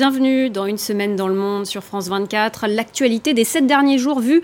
bienvenue dans Une semaine dans le monde sur France 24. L'actualité des sept derniers jours vue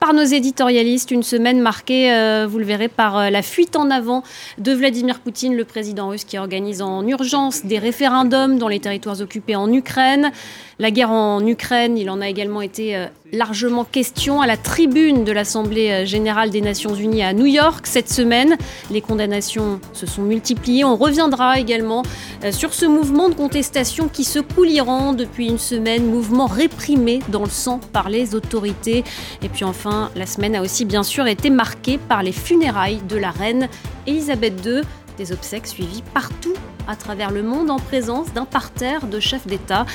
par nos éditorialistes. Une semaine marquée, euh, vous le verrez, par euh, la fuite en avant de Vladimir Poutine, le président russe qui organise en urgence des référendums dans les territoires occupés en Ukraine. La guerre en Ukraine, il en a également été euh, largement question à la tribune de l'Assemblée euh, générale des Nations unies à New York cette semaine. Les condamnations se sont multipliées. On reviendra également euh, sur ce mouvement de contestation qui secoue l'Iran depuis une semaine, mouvement réprimé dans le sang par les autorités. Et puis enfin, la semaine a aussi bien sûr été marquée par les funérailles de la reine Elisabeth II. Des obsèques suivies partout à travers le monde en présence d'un parterre de chefs d'État.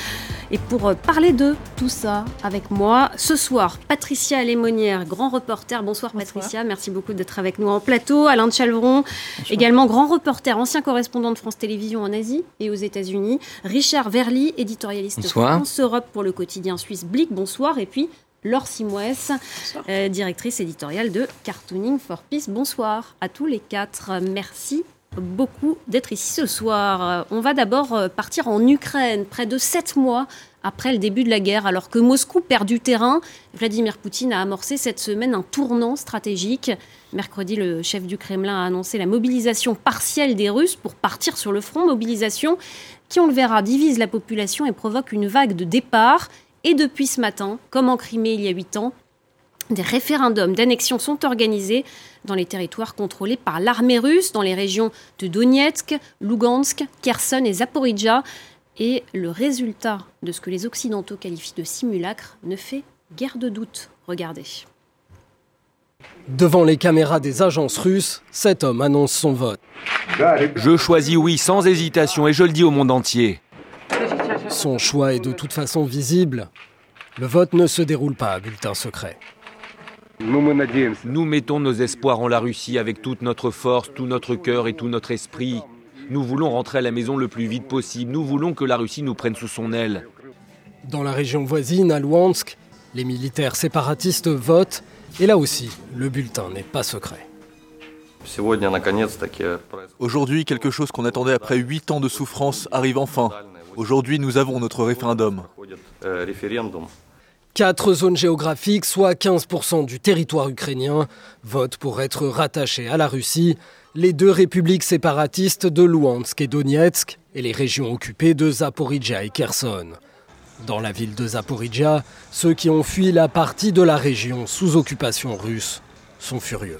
Et pour euh, parler de tout ça avec moi, ce soir, Patricia Lémonière, grand reporter. Bonsoir, Patricia, merci beaucoup d'être avec nous en plateau. Alain de Chalvron, également grand reporter, ancien correspondant de France Télévisions en Asie et aux États-Unis. Richard Verly, éditorialiste France Europe pour le quotidien suisse Blick. Bonsoir. Et puis Laure Simouès, euh, directrice éditoriale de Cartooning for Peace. Bonsoir à tous les quatre. Merci beaucoup d'être ici ce soir. Euh, on va d'abord euh, partir en Ukraine, près de sept mois après le début de la guerre. Alors que Moscou perd du terrain, Vladimir Poutine a amorcé cette semaine un tournant stratégique. Mercredi, le chef du Kremlin a annoncé la mobilisation partielle des Russes pour partir sur le front. Mobilisation qui, on le verra, divise la population et provoque une vague de départ. Et depuis ce matin, comme en Crimée il y a huit ans, des référendums d'annexion sont organisés dans les territoires contrôlés par l'armée russe, dans les régions de Donetsk, Lugansk, Kherson et Zaporizhia. Et le résultat de ce que les Occidentaux qualifient de simulacre ne fait guère de doute. Regardez. Devant les caméras des agences russes, cet homme annonce son vote. Je choisis oui sans hésitation et je le dis au monde entier. Son choix est de toute façon visible. Le vote ne se déroule pas à bulletin secret. Nous mettons nos espoirs en la Russie avec toute notre force, tout notre cœur et tout notre esprit. Nous voulons rentrer à la maison le plus vite possible. Nous voulons que la Russie nous prenne sous son aile. Dans la région voisine, à Luhansk, les militaires séparatistes votent. Et là aussi, le bulletin n'est pas secret. Aujourd'hui, quelque chose qu'on attendait après huit ans de souffrance arrive enfin. Aujourd'hui, nous avons notre référendum. Quatre zones géographiques, soit 15% du territoire ukrainien, votent pour être rattachées à la Russie, les deux républiques séparatistes de Luhansk et Donetsk et les régions occupées de Zaporizhia et Kherson. Dans la ville de Zaporizhia, ceux qui ont fui la partie de la région sous occupation russe sont furieux.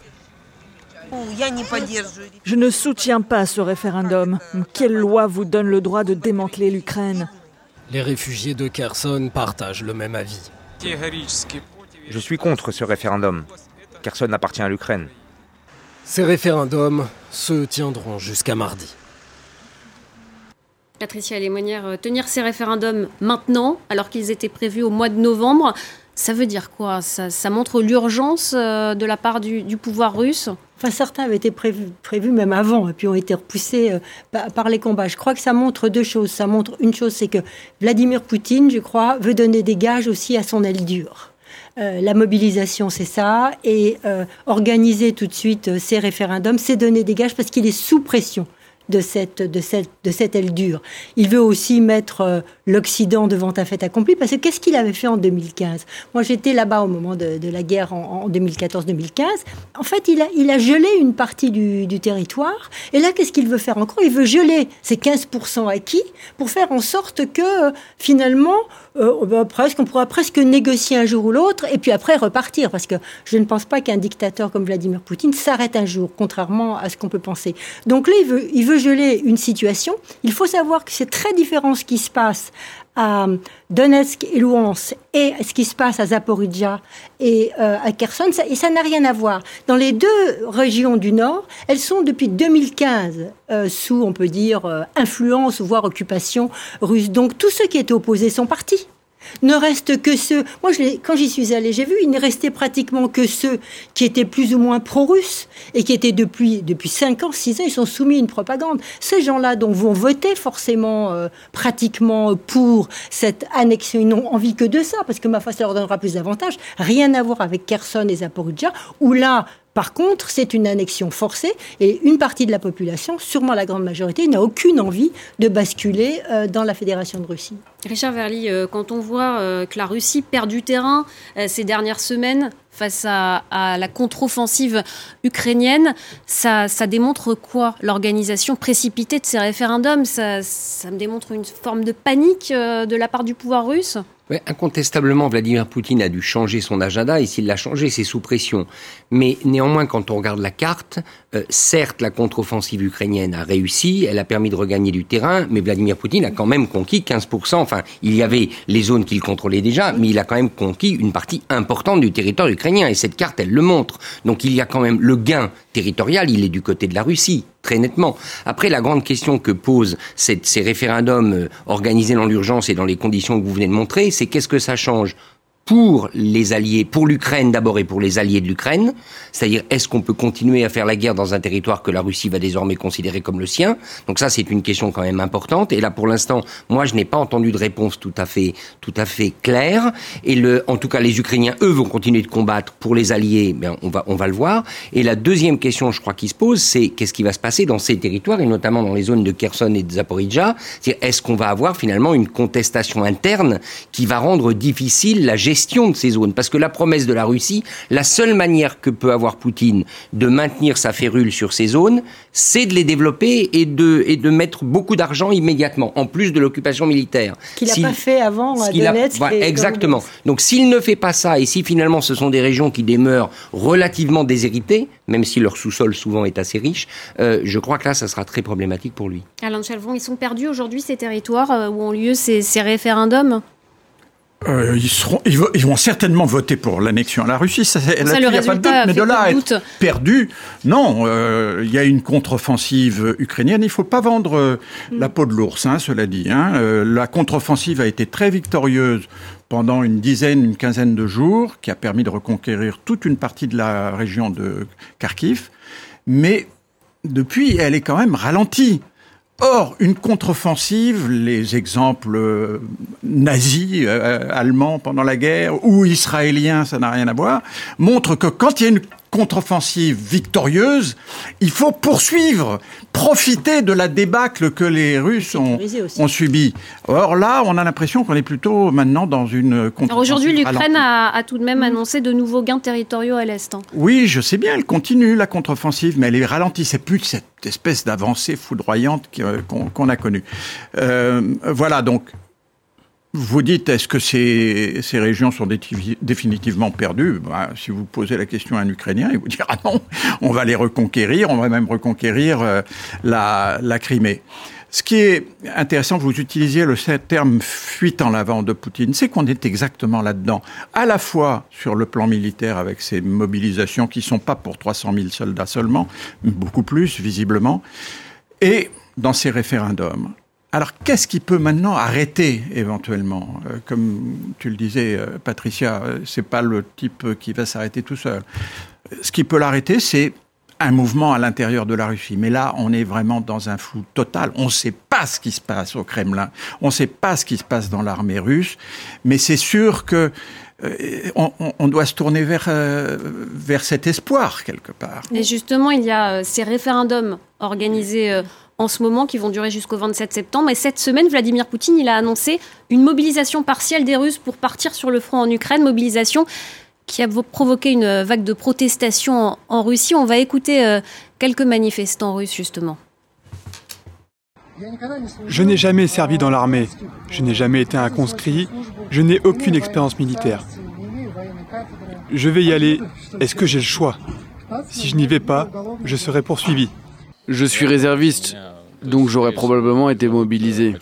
Je ne soutiens pas ce référendum. Quelle loi vous donne le droit de démanteler l'Ukraine? Les réfugiés de Kherson partagent le même avis. Je suis contre ce référendum. Kherson appartient à l'Ukraine. Ces référendums se tiendront jusqu'à mardi. Patricia Lémonière, euh, tenir ces référendums maintenant, alors qu'ils étaient prévus au mois de novembre, ça veut dire quoi? Ça, montre l'urgence euh, de la part du, pouvoir russe? Enfin, certains avaient été prévus, même avant, et puis ont été repoussés euh, par les combats. Je crois que ça montre deux choses. Ça montre une chose, c'est que Vladimir Poutine, je crois, veut donner des gages aussi à son aile dure. Euh, la mobilisation, c'est ça, et organiser tout de suite ces référendums, c'est donner des gages parce qu'il est sous pression de cette, de cette, de cette aile dure. Il veut aussi mettre euh, l'Occident devant un fait accompli, parce que qu'est-ce qu'il avait fait en 2015 Moi, j'étais là-bas au moment de, la guerre en, 2014-2015. En fait, il a, il a gelé une partie du, territoire. Et là, qu'est-ce qu'il veut faire encore? Il veut geler ces 15% acquis pour faire en sorte que, finalement, euh, bah, presque, on pourra presque négocier un jour ou l'autre, et puis après repartir, parce que je ne pense pas qu'un dictateur comme Vladimir Poutine s'arrête un jour, contrairement à ce qu'on peut penser. Donc là, il veut, il veut geler une situation. Il faut savoir que c'est très différent ce qui se passe à Donetsk et Louhansk et ce qui se passe à Zaporizhia et euh, à Kherson, et ça n'a rien à voir. Dans les deux régions du Nord, elles sont depuis 2015 euh, sous, on peut dire, euh, influence, voire occupation russe. Donc tous ceux qui étaient opposés sont partis ne reste que ceux. Moi, quand j'y suis allée, j'ai vu, il ne restait pratiquement que ceux qui étaient plus ou moins pro-russes et qui étaient depuis, depuis 5 ans, 6 ans, ils sont soumis à une propagande. Ces gens-là, dont vont voter forcément, euh, pratiquement pour cette annexion, ils n'ont envie que de ça, parce que ma foi, ça leur donnera plus d'avantages. Rien à voir avec Kherson et Zaporizhia, où là, Par contre, c'est une annexion forcée et une partie de la population, sûrement la grande majorité, n'a aucune envie de basculer euh, dans la Fédération de Russie. Richard Verly, euh, quand on voit euh, que la Russie perd du terrain ces dernières semaines face à, la contre-offensive ukrainienne, ça, démontre quoi? L'organisation précipitée de ces référendums, ça, ça me démontre une forme de panique de la part du pouvoir russe? Incontestablement, Vladimir Poutine a dû changer son agenda et s'il l'a changé, c'est sous pression. Mais néanmoins, quand on regarde la carte, euh, certes, la contre-offensive ukrainienne a réussi, elle a permis de regagner du terrain, mais Vladimir Poutine a quand même conquis 15%. Enfin, il y avait les zones qu'il contrôlait déjà, mais il a quand même conquis une partie importante du territoire ukrainien et cette carte, elle le montre. Donc il y a quand même le gain territorial, il est du côté de la Russie très nettement. Après, la grande question que posent ces référendums euh, organisés dans l'urgence et dans les conditions que vous venez de montrer, c'est qu'est-ce que ça change pour les alliés, pour l'Ukraine d'abord et pour les alliés de l'Ukraine, c'est-à-dire est-ce qu'on peut continuer à faire la guerre dans un territoire que la Russie va désormais considérer comme le sien? Donc ça, c'est une question quand même importante. Et là, pour l'instant, moi, je n'ai pas entendu de réponse tout à fait, tout à fait claire. Et en tout cas, les Ukrainiens, eux, vont continuer de combattre pour les alliés. Ben, on va, on va le voir. Et la deuxième question, je crois, qui se pose, c'est qu'est-ce qui va se passer dans ces territoires et notamment dans les zones de Kherson et de Zaporizhia Est-ce qu'on va avoir finalement une contestation interne qui va rendre difficile la gestion de ces zones. Parce que la promesse de la Russie, la seule manière que peut avoir Poutine de maintenir sa férule sur ces zones, c'est de les développer et de, et de mettre beaucoup d'argent immédiatement, en plus de l'occupation militaire. Qu'il n'a pas fait avant à Donetsk. exactement. Donc s'il ne fait pas ça, et si finalement ce sont des régions qui demeurent relativement déshéritées, même si leur sous-sol souvent est assez riche, euh, je crois que là, ça sera très problématique pour lui. Alain Chalvon, ils sont perdus aujourd'hui ces territoires euh, où ont lieu ces, ces référendums? Euh, ils, seront, ils, vont certainement voter pour l'annexion à la Russie. Ça, ça, il n'y a pas de doute. Mais de là à être perdu, non. Euh, il y a une contre-offensive ukrainienne. Il ne faut pas vendre euh, la peau de l'ours, hein, cela dit. Hein. la contre-offensive a été très victorieuse pendant une dizaine, une quinzaine de jours, qui a permis de reconquérir toute une partie de la région de Kharkiv. Mais depuis, elle est quand même ralentie. Or, une contre-offensive, les exemples euh, nazis, euh, allemands pendant la guerre, ou israéliens, ça n'a rien à voir, montrent que quand il y a une contre-offensive victorieuse, il faut poursuivre, profiter de la débâcle que les Russes ont, ont subi. Or là, on a l'impression qu'on est plutôt maintenant dans une contre Aujourd'hui, l'Ukraine a, tout de même annoncé de nouveaux gains territoriaux à l'Est. Hein. Oui, je sais bien, elle continue la contre-offensive, mais elle est ralentie. C'est plus cette espèce d'avancée foudroyante qu'on a connue. Euh, voilà, donc vous dites, est-ce que ces, régions sont définitivement perdues? Bah, Si vous posez la question à un Ukrainien, il vous dira non, on va les reconquérir, on va même reconquérir euh, la, Crimée. Ce qui est intéressant, vous utilisiez le terme fuite en avant de Poutine, c'est qu'on est exactement là-dedans, à la fois sur le plan militaire avec ces mobilisations qui sont pas pour 300 000 soldats seulement, beaucoup plus visiblement, et dans ces référendums. Alors, qu'est-ce qui peut maintenant arrêter éventuellement? Euh, Comme tu le disais, euh, Patricia, euh, c'est pas le type qui va s'arrêter tout seul. Ce qui peut l'arrêter, c'est un mouvement à l'intérieur de la Russie. Mais là, on est vraiment dans un flou total. On ne sait pas ce qui se passe au Kremlin. On ne sait pas ce qui se passe dans l'armée russe. Mais c'est sûr que on, doit se tourner vers, vers cet espoir quelque part. Et justement, il y a ces référendums organisés en ce moment qui vont durer jusqu'au 27 septembre. Et cette semaine, Vladimir Poutine, il a annoncé une mobilisation partielle des Russes pour partir sur le front en Ukraine, mobilisation qui a provoqué une vague de protestation en, Russie. On va écouter euh, quelques manifestants russes justement. Je n'ai jamais servi dans l'armée, je n'ai jamais été un conscrit, je n'ai aucune expérience militaire. Je vais y aller, est-ce que j'ai le choix? Si je n'y vais pas, je serai poursuivi. Je suis réserviste, donc j'aurais probablement été mobilisé.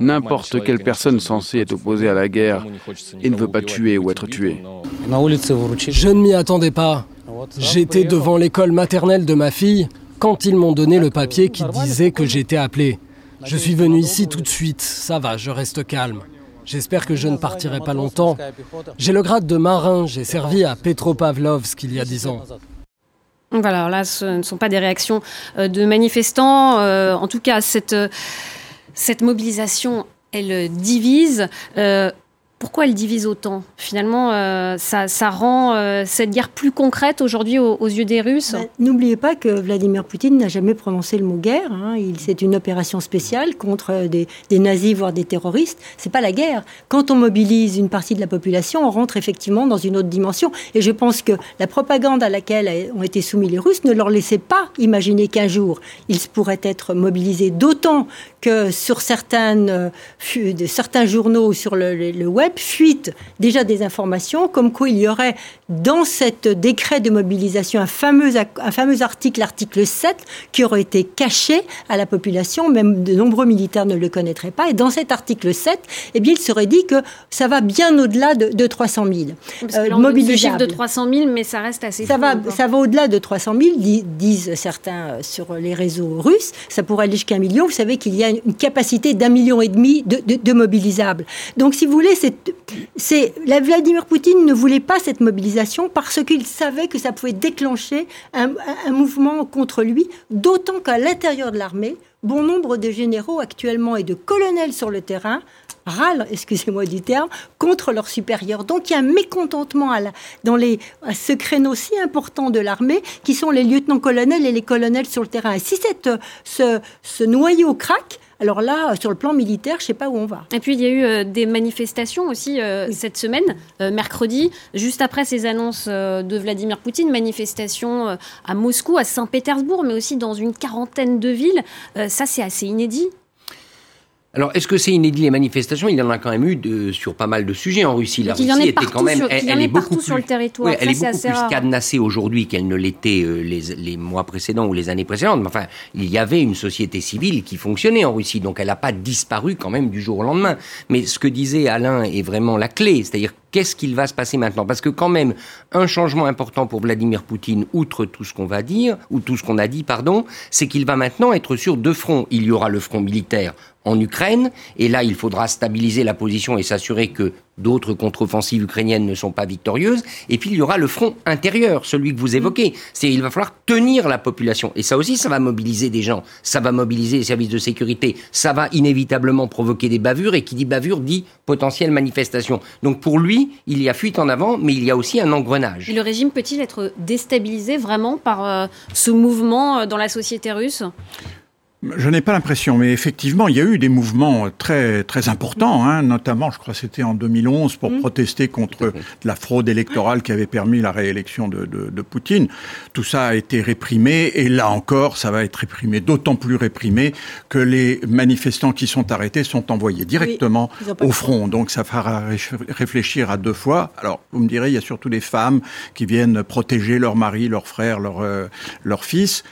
N'importe quelle personne censée être opposée à la guerre et ne veut pas tuer ou être tuée. Je ne m'y attendais pas. J'étais devant l'école maternelle de ma fille quand ils m'ont donné le papier qui disait que j'étais appelé. Je suis venu ici tout de suite. Ça va, je reste calme. J'espère que je ne partirai pas longtemps. J'ai le grade de marin, j'ai servi à Petropavlovsk il y a dix ans. Voilà, là, ce ne sont pas des réactions euh, de manifestants. Euh, en tout cas, cette, cette mobilisation, elle divise. Euh, Pourquoi elle divise autant? Finalement, ça, rend cette guerre plus concrète aujourd'hui aux, yeux des Russes? N'oubliez pas que Vladimir Poutine n'a jamais prononcé le mot guerre. Hein. C'est une opération spéciale contre des, des nazis, voire des terroristes. C'est pas la guerre. Quand on mobilise une partie de la population, on rentre effectivement dans une autre dimension. Et je pense que la propagande à laquelle ont été soumis les Russes ne leur laissait pas imaginer qu'un jour ils pourraient être mobilisés. D'autant que sur euh, certains journaux ou sur le, web fuitent déjà des informations comme quoi il y aurait dans cet décret de mobilisation un fameux, un fameux article, l'article 7, qui aurait été caché à la population, même de nombreux militaires ne le connaîtraient pas. Et dans cet article 7, eh bien, il serait dit que ça va bien au-delà de, 300 000. Euh, chiffre de 300 000, mais ça reste assez ça va, Ça va au-delà de 300 000, disent certains euh, sur les réseaux russes. Ça pourrait aller jusqu'à un million. Vous savez qu'il y a une capacité d'un million et demi de, mobilisables. Donc, si vous voulez, c'est, Vladimir Poutine ne voulait pas cette mobilisation parce qu'il savait que ça pouvait déclencher un, mouvement contre lui, d'autant qu'à l'intérieur de l'armée, bon nombre de généraux actuellement et de colonels sur le terrain râlent, excusez-moi du terme, contre leurs supérieurs. Donc il y a un mécontentement à, dans les, ce créneau si important de l'armée qui sont les lieutenants-colonels et les colonels sur le terrain. Et si ce noyau craque, alors là, sur le plan militaire, je ne sais pas où on va. Et puis, il y a eu euh, des manifestations aussi euh, cette semaine, euh, mercredi, juste après ces annonces de Vladimir Poutine, manifestations à Moscou, à Saint-Pétersbourg, mais aussi dans une quarantaine de villes. ça, c'est assez inédit. Alors, est-ce que c'est inédit les manifestations? Il y en a quand même eu de, sur pas mal de sujets en Russie. La Russie était quand même, elle, est beaucoup plus, sur le territoire. elle est, beaucoup plus cadenassée aujourd'hui qu'elle ne l'était euh, les, les, mois précédents ou les années précédentes. Mais enfin, il y avait une société civile qui fonctionnait en Russie, donc elle n'a pas disparu quand même du jour au lendemain. Mais ce que disait Alain est vraiment la clé, c'est-à-dire qu'est-ce qu'il va se passer maintenant? Parce que quand même, un changement important pour Vladimir Poutine, outre tout ce qu'on va dire, ou tout ce qu'on a dit, pardon, c'est qu'il va maintenant être sur deux fronts. Il y aura le front militaire en Ukraine. Et là, il faudra stabiliser la position et s'assurer que d'autres contre-offensives ukrainiennes ne sont pas victorieuses. Et puis, il y aura le front intérieur, celui que vous évoquez. C'est il va falloir tenir la population. Et ça aussi, ça va mobiliser des gens. Ça va mobiliser les services de sécurité. Ça va inévitablement provoquer des bavures. Et qui dit bavure dit potentielle manifestation. Donc, pour lui, il y a fuite en avant, mais il y a aussi un engrenage. Et le régime peut-il être déstabilisé vraiment par euh, ce mouvement euh, dans la société russe? Je n'ai pas l'impression, mais effectivement, il y a eu des mouvements très très importants, hein, notamment, je crois, c'était en 2011 pour mmh. protester contre la fraude électorale qui avait permis la réélection de, de, de, Poutine. Tout ça a été réprimé, et là encore, ça va être réprimé, d'autant plus réprimé que les manifestants qui sont arrêtés sont envoyés directement au front. Donc, ça fera réfléchir à deux fois. Alors, vous me direz, il y a surtout des femmes qui viennent protéger leur mari, leur frère, leur euh, leur fils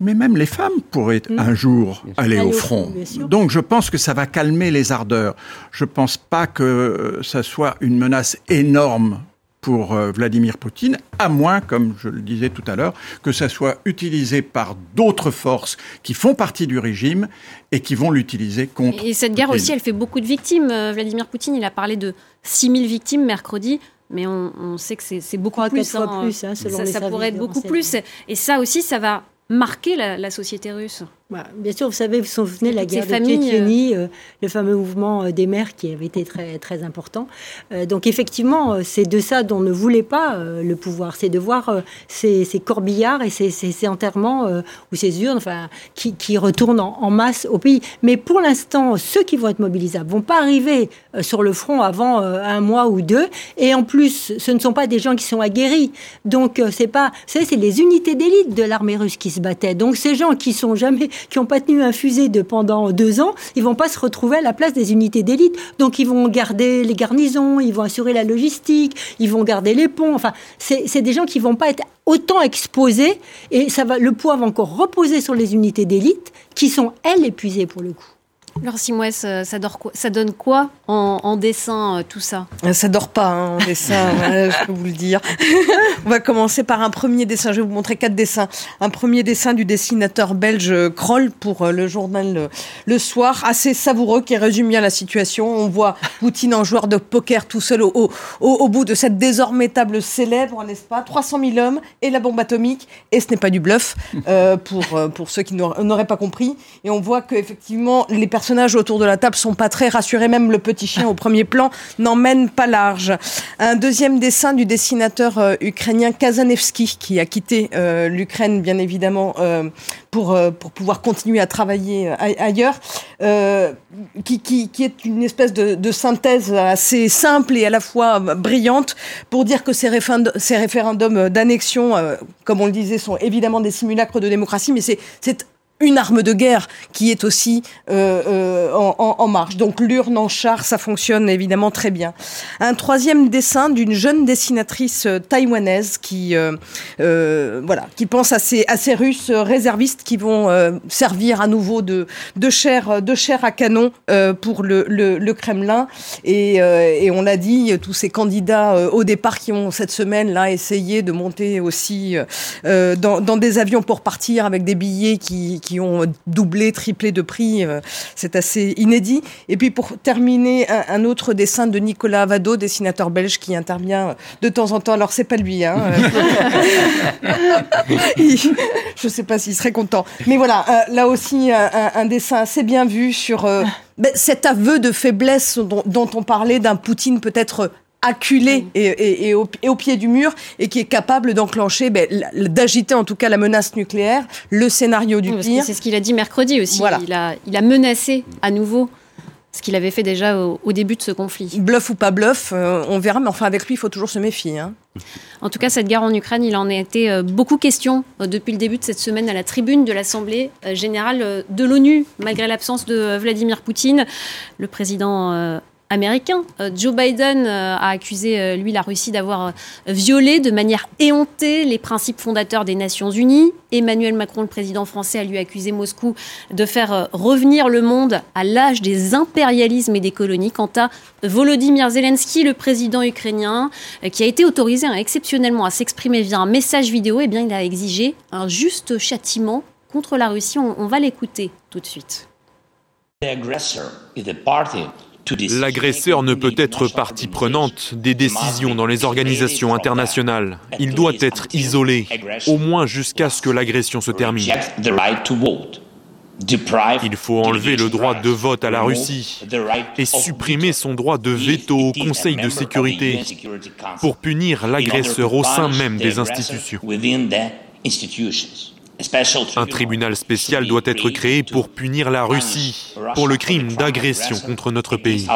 mais même les femmes pourraient mm. un jour aller, au front. Donc je pense que ça va calmer les ardeurs. Je pense pas que euh, ça soit une menace énorme pour euh, Vladimir Poutine, à moins, comme je le disais tout à l'heure, que ça soit utilisé par d'autres forces qui font partie du régime et qui vont l'utiliser contre. Et cette guerre aussi, elle fait beaucoup de victimes. Euh, Vladimir Poutine, il a parlé de 6000 victimes mercredi mais on, sait que c'est beaucoup plus. Hein, plus hein, ça, ça pourrait être beaucoup plus. Et ça aussi, ça va marquer la, société russe bah, Bien sûr, vous savez, vous vous souvenez de la guerre de Tchétchénie, euh, le fameux mouvement euh, des mers qui avait été très, très important. Euh, donc effectivement, c'est de ça dont ne voulait pas le pouvoir, c'est de voir ces, corbillards et ces, ces, enterrements ou ces urnes enfin, qui, qui retournent en, masse au pays. Mais pour l'instant, ceux qui vont être mobilisables vont pas arriver sur le front avant un mois ou deux. Et en plus, ce ne sont pas des gens qui sont aguerris. Donc c'est pas, c'est les unités d'élite de l'armée russe qui se battaient. Donc ces gens qui sont jamais, qui n'ont pas tenu un fusil de pendant deux ans, ils vont pas se retrouver à la place des unités d'élite. Donc ils vont garder les garnisons, ils vont assurer la logistique, ils vont garder les ponts. Enfin, c'est des gens qui vont pas être autant exposés et ça va, le poids va encore reposer sur les unités d'élite qui sont elles épuisées pour le coup. Alors Simouès, ça, ça donne quoi en, dessin euh, tout ça euh, Ça dort pas hein, en dessin, je peux vous le dire. On va commencer par un premier dessin. Je vais vous montrer quatre dessins. Un premier dessin du dessinateur belge Kroll pour euh, le journal Le Soir, assez savoureux qui résume bien la situation. On voit Poutine en joueur de poker tout seul au, au, bout de cette désormais table célèbre, n'est-ce pas? 300 000 hommes et la bombe atomique. Et ce n'est pas du bluff pour, pour ceux qui n'auraient pas compris. Et on voit qu'effectivement les personnes personnages autour de la table sont pas très rassurés, même le petit chien au premier plan n'emmène pas large. Un deuxième dessin du dessinateur euh, ukrainien Kazanevski, qui a quitté euh, l'Ukraine, bien évidemment, euh, pour, pour pouvoir continuer à travailler ailleurs, qui, qui, est une espèce de, de, synthèse assez simple et à la fois brillante pour dire que ces, référendums, ces référendums d'annexion, comme on le disait, sont évidemment des simulacres de démocratie, mais c'est une arme de guerre qui est aussi euh, euh, en, marche. Donc l'urne en char, ça fonctionne évidemment très bien. Un troisième dessin d'une jeune dessinatrice euh, taïwanaise qui voilà qui pense à ces, à ces Russes réservistes qui vont servir à nouveau de, de chair de chair à canon pour le, le, Kremlin. Et, et on l'a dit, tous ces candidats au départ qui ont cette semaine là essayé de monter aussi dans, dans des avions pour partir avec des billets qui ont doublé, triplé de prix. Euh, c'est assez inédit. Et puis pour terminer, un, autre dessin de Nicolas Avado, dessinateur belge qui intervient de temps en temps. Alors c'est pas lui, hein. je sais pas s'il serait content. Mais voilà, euh, là aussi un, dessin assez bien vu sur euh, ben, cet aveu de faiblesse dont, dont on parlait d'un Poutine peut-être acculé et, au, pied du mur et qui est capable d'enclencher, ben, d'agiter en tout cas la menace nucléaire, le scénario du pire. C'est ce qu'il a dit mercredi aussi. Il, a, il a menacé à nouveau ce qu'il avait fait déjà au, début de ce conflit. Bluff ou pas bluff, euh, on verra, mais enfin avec lui, il faut toujours se méfier. Hein. En tout cas, cette guerre en Ukraine, il en a été euh, beaucoup question euh, depuis le début de cette semaine à la tribune de l'Assemblée générale de l'ONU, malgré l'absence de Vladimir Poutine. Le président américain. Euh, Joe Biden euh, a accusé, euh, lui, la Russie d'avoir violé de manière éhontée les principes fondateurs des Nations Unies. Emmanuel Macron, le président français, a lui accusé Moscou de faire revenir le monde à l'âge des impérialismes et des colonies. Quant à Volodymyr Zelensky, le président ukrainien, qui a été autorisé hein, exceptionnellement à s'exprimer via un message vidéo, eh bien, il a exigé un juste châtiment contre la Russie. On, on va l'écouter tout de suite. L'agresseur ne peut être partie prenante des décisions dans les organisations internationales. Il doit être isolé, au moins jusqu'à ce que l'agression se termine. Il faut enlever le droit de vote à la Russie et supprimer son droit de veto au Conseil de sécurité pour punir l'agresseur au sein même des institutions. Un tribunal spécial doit être créé pour punir la Russie pour le crime d'agression contre notre pays.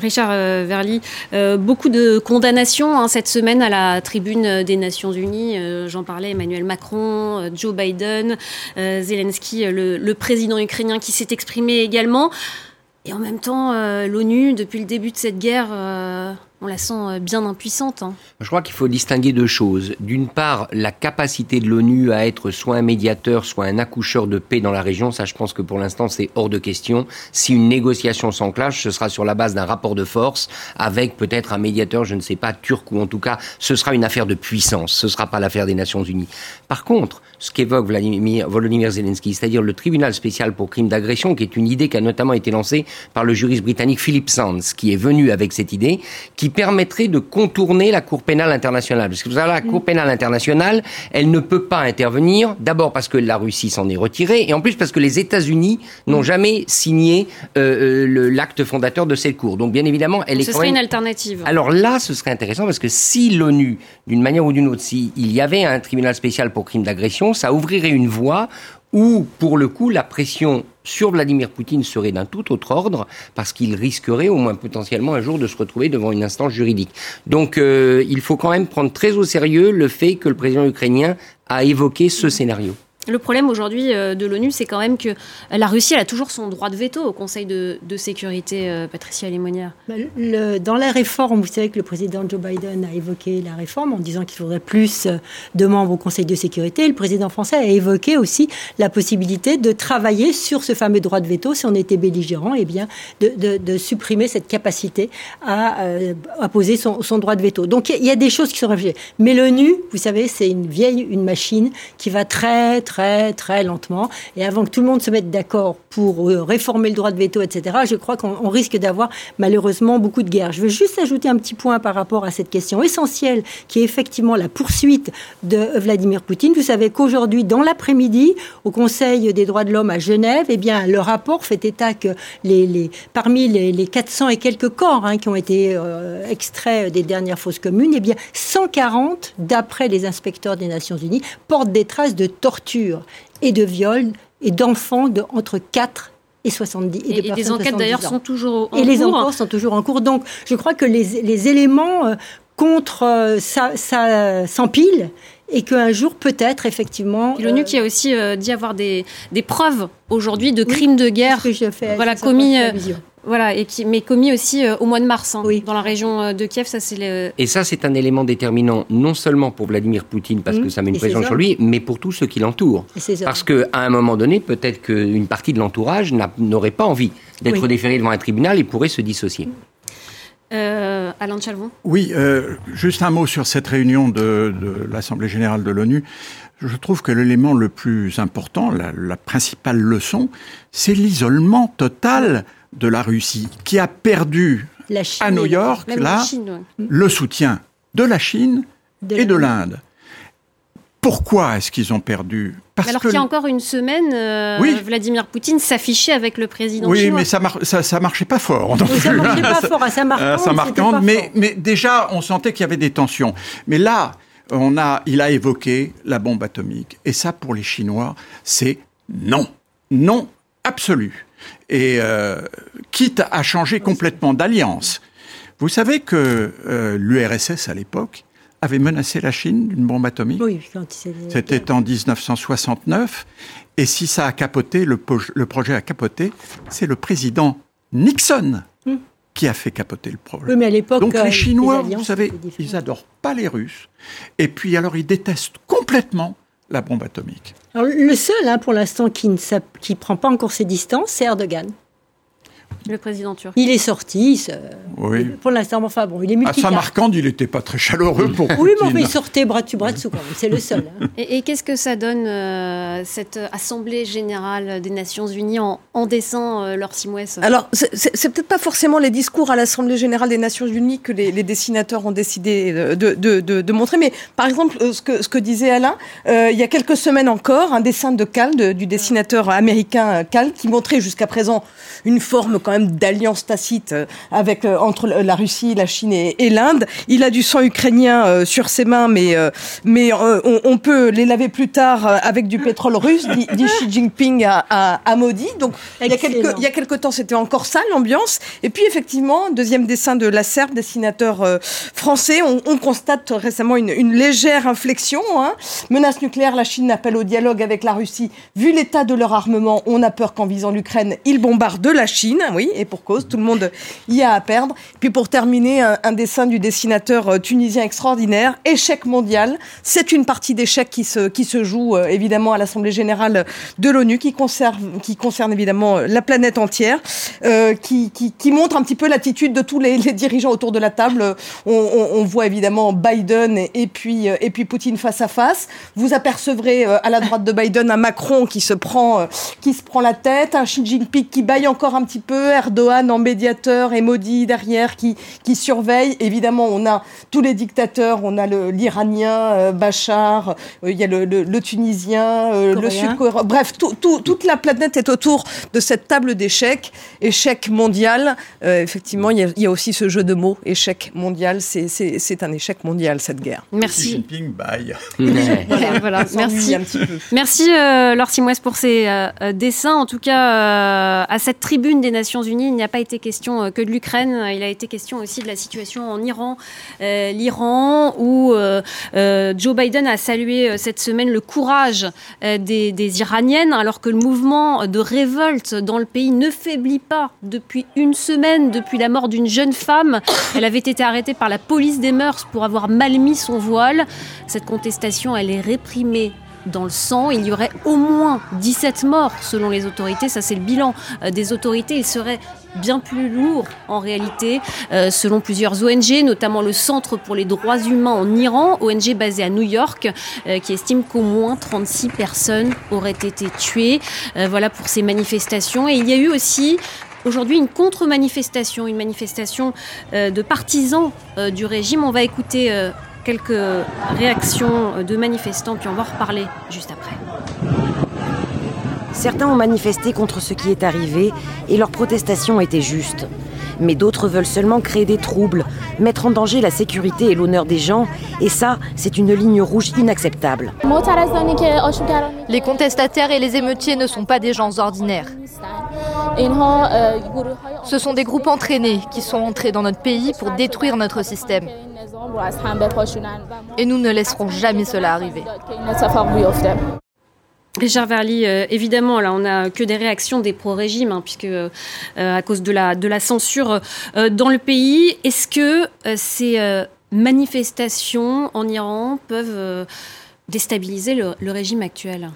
Richard euh, Verly, euh, beaucoup de condamnations hein, cette semaine à la tribune des Nations Unies. Euh, j'en parlais, Emmanuel Macron, Joe Biden, Zelensky, le, président ukrainien qui s'est exprimé également. Et en même temps, l'ONU, depuis le début de cette guerre, on la sent euh, bien impuissante. Hein. Je crois qu'il faut distinguer deux choses. D'une part, la capacité de l'ONU à être soit un médiateur, soit un accoucheur de paix dans la région. Ça, je pense que pour l'instant, c'est hors de question. Si une négociation s'enclenche, ce sera sur la base d'un rapport de force avec peut-être un médiateur, je ne sais pas, turc ou en tout cas, ce sera une affaire de puissance. Ce ne sera pas l'affaire des Nations Unies. Par contre, ce qu'évoque Volodymyr Zelensky, c'est-à-dire le tribunal spécial pour crimes d'agression, qui est une idée qui a notamment été lancée par le juriste britannique Philip Sands, qui est venu avec cette idée, qui permettrait de contourner la Cour pénale internationale. Parce que vous savez, la Cour pénale internationale, elle ne peut pas intervenir, d'abord parce que la Russie s'en est retirée, et en plus parce que les États-Unis n'ont jamais signé euh, euh l'acte fondateur de cette Cour. Donc bien évidemment, elle est ce serait une alternative. Alors là, ce serait intéressant parce que si l'ONU, d'une manière ou d'une autre, s'il y avait un tribunal spécial pour crimes d'agression, ça ouvrirait une voie où, pour le coup, la pression sur Vladimir Poutine serait d'un tout autre ordre, parce qu'il risquerait au moins potentiellement un jour de se retrouver devant une instance juridique. Donc euh, il faut quand même prendre très au sérieux le fait que le président ukrainien a évoqué ce scénario. Le problème aujourd'hui euh, de l'ONU, c'est quand même que la Russie a toujours son droit de veto au Conseil de, sécurité, euh, Patricia Limonière. Bah, dans la réforme, vous savez que le président Joe Biden a évoqué la réforme en disant qu'il faudrait plus euh, de membres au Conseil de sécurité. Le président français a évoqué aussi la possibilité de travailler sur ce fameux droit de veto si on était belligérant, et eh bien de, supprimer cette capacité à, poser son, son, droit de veto. Donc il y a des choses qui sont réfléchies. Mais l'ONU, vous savez, c'est une vieille, une machine qui va très très, très lentement. Et avant que tout le monde se mette d'accord pour euh, réformer le droit de veto, etc., je crois qu'on risque d'avoir malheureusement beaucoup de guerres. Je veux juste ajouter un petit point par rapport à cette question essentielle qui est effectivement la poursuite de Vladimir Poutine. Vous savez qu'aujourd'hui, dans l'après-midi, au Conseil des droits de l'homme à Genève, eh bien, le rapport fait état que parmi les, 400 et quelques corps hein, qui ont été euh, extraits des dernières fosses communes, eh bien, 140, d'après les inspecteurs des Nations Unies, portent des traces de torture et de viol et d'enfants de entre 4 et 70. Et, et, les enquêtes d'ailleurs sont toujours en cours. Et les enquêtes sont toujours en cours. Donc je crois que les, les éléments euh, contre euh, ça, ça s'empilent et qu'un jour, peut-être, effectivement. L'ONU qui a aussi euh, dit avoir des, des preuves aujourd'hui de crimes de guerre voilà, commis. Voilà, et qui, mais commis aussi au mois de mars hein, dans la région de Kiev. Ça, c'est Et ça, c'est un élément déterminant, non seulement pour Vladimir Poutine, parce mmh. que ça met une pression sur lui, mais pour tous ceux qui l'entourent. Parce qu'à un moment donné, peut-être qu'une partie de l'entourage n'aurait pas envie d'être déféré devant un tribunal et pourrait se dissocier. Euh, Alain Chalvon Oui, euh, juste un mot sur cette réunion de, de l'Assemblée générale de l'ONU. Je trouve que l'élément le plus important, la, la principale leçon, c'est l'isolement total de la Russie, qui a perdu à New York là, le soutien de la Chine et de l'Inde. Pourquoi est-ce qu'ils ont perdu? Parce Alors qu'il y a encore une semaine, euh, Vladimir Poutine s'affichait avec le président oui, chinois. mais ça, ça, ça, marchait pas fort. ça marchait pas fort à Samarcande. mais, mais déjà, on sentait qu'il y avait des tensions. Mais là, on a, il a évoqué la bombe atomique. Et ça, pour les Chinois, c'est non. Non absolu. Et euh, quitte à changer complètement d'alliance. Vous savez que euh, l'URSS, à l'époque, avait menacé la Chine d'une bombe atomique. Oui, C'était en 1969. Et si ça a capoté, le, projet a capoté, c'est le président Nixon hmm. qui a fait capoter le problème. Oui, mais à l'époque, Donc les euh, Chinois, vous savez, ils adorent pas les Russes. Et puis alors ils détestent complètement la bombe atomique. Alors, le seul, hein, pour l'instant, qui ne qui prend pas encore ses distances, c'est Erdogan. Le président turc. Il est sorti, oui. pour l'instant, enfin bon, il est multi. À Samarcande, il n'était pas très chaleureux pour Oui, mais il sortait bras dessus, bras dessous quand même, c'est le seul. Hein. Et, qu'est-ce que ça donne, euh, cette Assemblée générale des Nations Unies en, en dessin, euh, Laure Simouès? Alors, c'est peut-être pas forcément les discours à l'Assemblée générale des Nations Unies que les, dessinateurs ont décidé de, de, de, montrer, mais par exemple, euh, ce que, ce que disait Alain, il y a quelques semaines encore, un dessin de Cal, du dessinateur américain Cal, qui montrait jusqu'à présent une forme quand même d'alliance tacite euh, avec euh, entre la Russie, la Chine et, l'Inde. Il a du sang ukrainien euh, sur ses mains, mais mais on, peut les laver plus tard avec du pétrole russe. dit, Xi Jinping à, à, Modi. Donc il y a quelques il y a quelques temps, c'était encore ça l'ambiance. Et puis effectivement, deuxième dessin de la Serbe, dessinateur français, on, on, constate récemment une, une légère inflexion. Hein. Menace nucléaire, la Chine appelle au dialogue avec la Russie. Vu l'état de leur armement, on a peur qu'en visant l'Ukraine, ils bombardent la Chine. Oui, et pour cause, tout le monde y a à perdre. Puis pour terminer, un, dessin du dessinateur euh, tunisien extraordinaire, Échec mondial. C'est une partie d'échec qui se, qui se joue euh, évidemment à l'Assemblée générale de l'ONU, qui, qui concerne évidemment euh, la planète entière, qui, qui, montre un petit peu l'attitude de tous les, dirigeants autour de la table. On, voit évidemment Biden et, puis, et puis Poutine face à face. Vous apercevrez à la droite de Biden un Macron qui se prend, qui se prend la tête, un Xi Jinping qui baille encore un petit peu, Erdogan en médiateur et Modi derrière qui, qui surveille. Évidemment, on a tous les dictateurs, on a l'Iranien, euh, Bachar, euh, il y a le, le, Tunisien, euh, le Sud-Coréen. Bref, tout, tout, toute la planète est autour de cette table d'échecs, échec mondial. effectivement, il y, a, il y, a, aussi ce jeu de mots, échec mondial. C'est un échec mondial, cette guerre. Merci. Jinping, bye. voilà, merci. Merci, Laure Simouès, pour ces dessins. En tout cas, à cette tribune des Nations Unies, il n'y a pas été question euh, que de l'Ukraine, il a été question aussi de la situation en Iran, euh, l'Iran, où euh, Joe Biden a salué cette semaine le courage des, des, Iraniennes, alors que le mouvement de révolte dans le pays ne faiblit pas depuis une semaine, depuis la mort d'une jeune femme. Elle avait été arrêtée par la police des mœurs pour avoir mal mis son voile. Cette contestation, elle est réprimée dans le sang. Il y aurait au moins 17 morts selon les autorités. Ça, c'est le bilan euh, des autorités. Il serait bien plus lourd en réalité, euh, selon plusieurs ONG, notamment le Centre pour les droits humains en Iran, ONG basée à New York, euh, qui estime qu'au moins 36 personnes auraient été tuées. voilà pour ces manifestations. Et il y a eu aussi aujourd'hui une contre-manifestation, une manifestation de partisans du régime. On va écouter quelques réactions de manifestants, puis on va en reparler juste après. Certains ont manifesté contre ce qui est arrivé et leur protestation était juste. Mais d'autres veulent seulement créer des troubles, mettre en danger la sécurité et l'honneur des gens, et ça, c'est une ligne rouge inacceptable. Les contestataires et les émeutiers ne sont pas des gens ordinaires. Ce sont des groupes entraînés qui sont entrés dans notre pays pour détruire notre système. Et nous ne laisserons jamais cela arriver. Richard Verly, euh, évidemment, là, on n'a que des réactions des pro-régimes, hein, puisque euh, à cause de la, de la censure euh, dans le pays, est-ce que ces manifestations en Iran peuvent déstabiliser le régime actuel?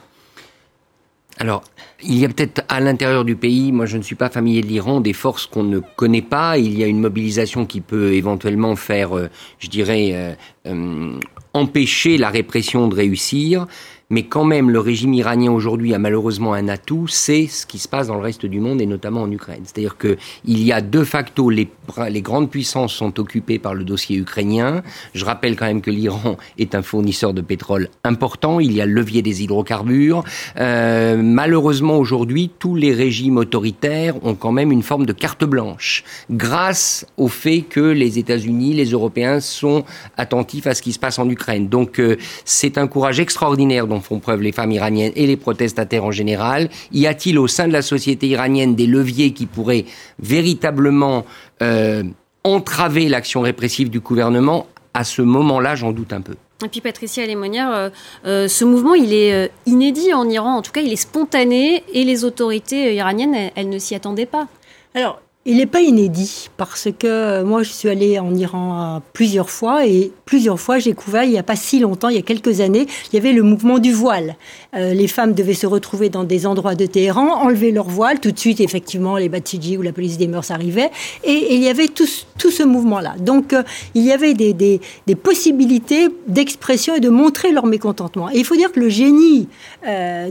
Alors, il y a peut-être à l'intérieur du pays, moi je ne suis pas familier de l'Iran, des forces qu'on ne connaît pas. Il y a une mobilisation qui peut éventuellement faire, euh, je dirais, euh, euh, empêcher la répression de réussir mais quand même le régime iranien aujourd'hui a malheureusement un atout, c'est ce qui se passe dans le reste du monde et notamment en Ukraine. C'est-à-dire que il y a de facto les, les grandes puissances sont occupées par le dossier ukrainien. Je rappelle quand même que l'Iran est un fournisseur de pétrole important. Il y a le levier des hydrocarbures. Euh, malheureusement aujourd'hui, tous les régimes autoritaires ont quand même une forme de carte blanche, grâce au fait que les États-Unis, les Européens sont attentifs à ce qui se passe en Ukraine. Donc euh, c'est un courage extraordinaire dont font preuve les femmes iraniennes et les protestataires en général Y a-t-il au sein de la société iranienne des leviers qui pourraient véritablement euh, entraver l'action répressive du gouvernement? À ce moment-là, j'en doute un peu. Et puis Patricia Lémonière, euh, euh, ce mouvement, il est inédit en Iran, en tout cas, il est spontané et les autorités iraniennes, elles ne s'y attendaient pas. Alors, il n'est pas inédit parce que euh, moi je suis allée en Iran plusieurs fois et plusieurs fois j'ai couvert il n'y a pas si longtemps, il y a quelques années, il y avait le mouvement du voile. Euh, les femmes devaient se retrouver dans des endroits de Téhéran, enlever leur voile, tout de suite effectivement les Batiji ou la police des mœurs arrivaient et, il y avait tout, tout ce mouvement-là. Donc euh, il y avait des, des, des possibilités d'expression et de montrer leur mécontentement. Et il faut dire que le génie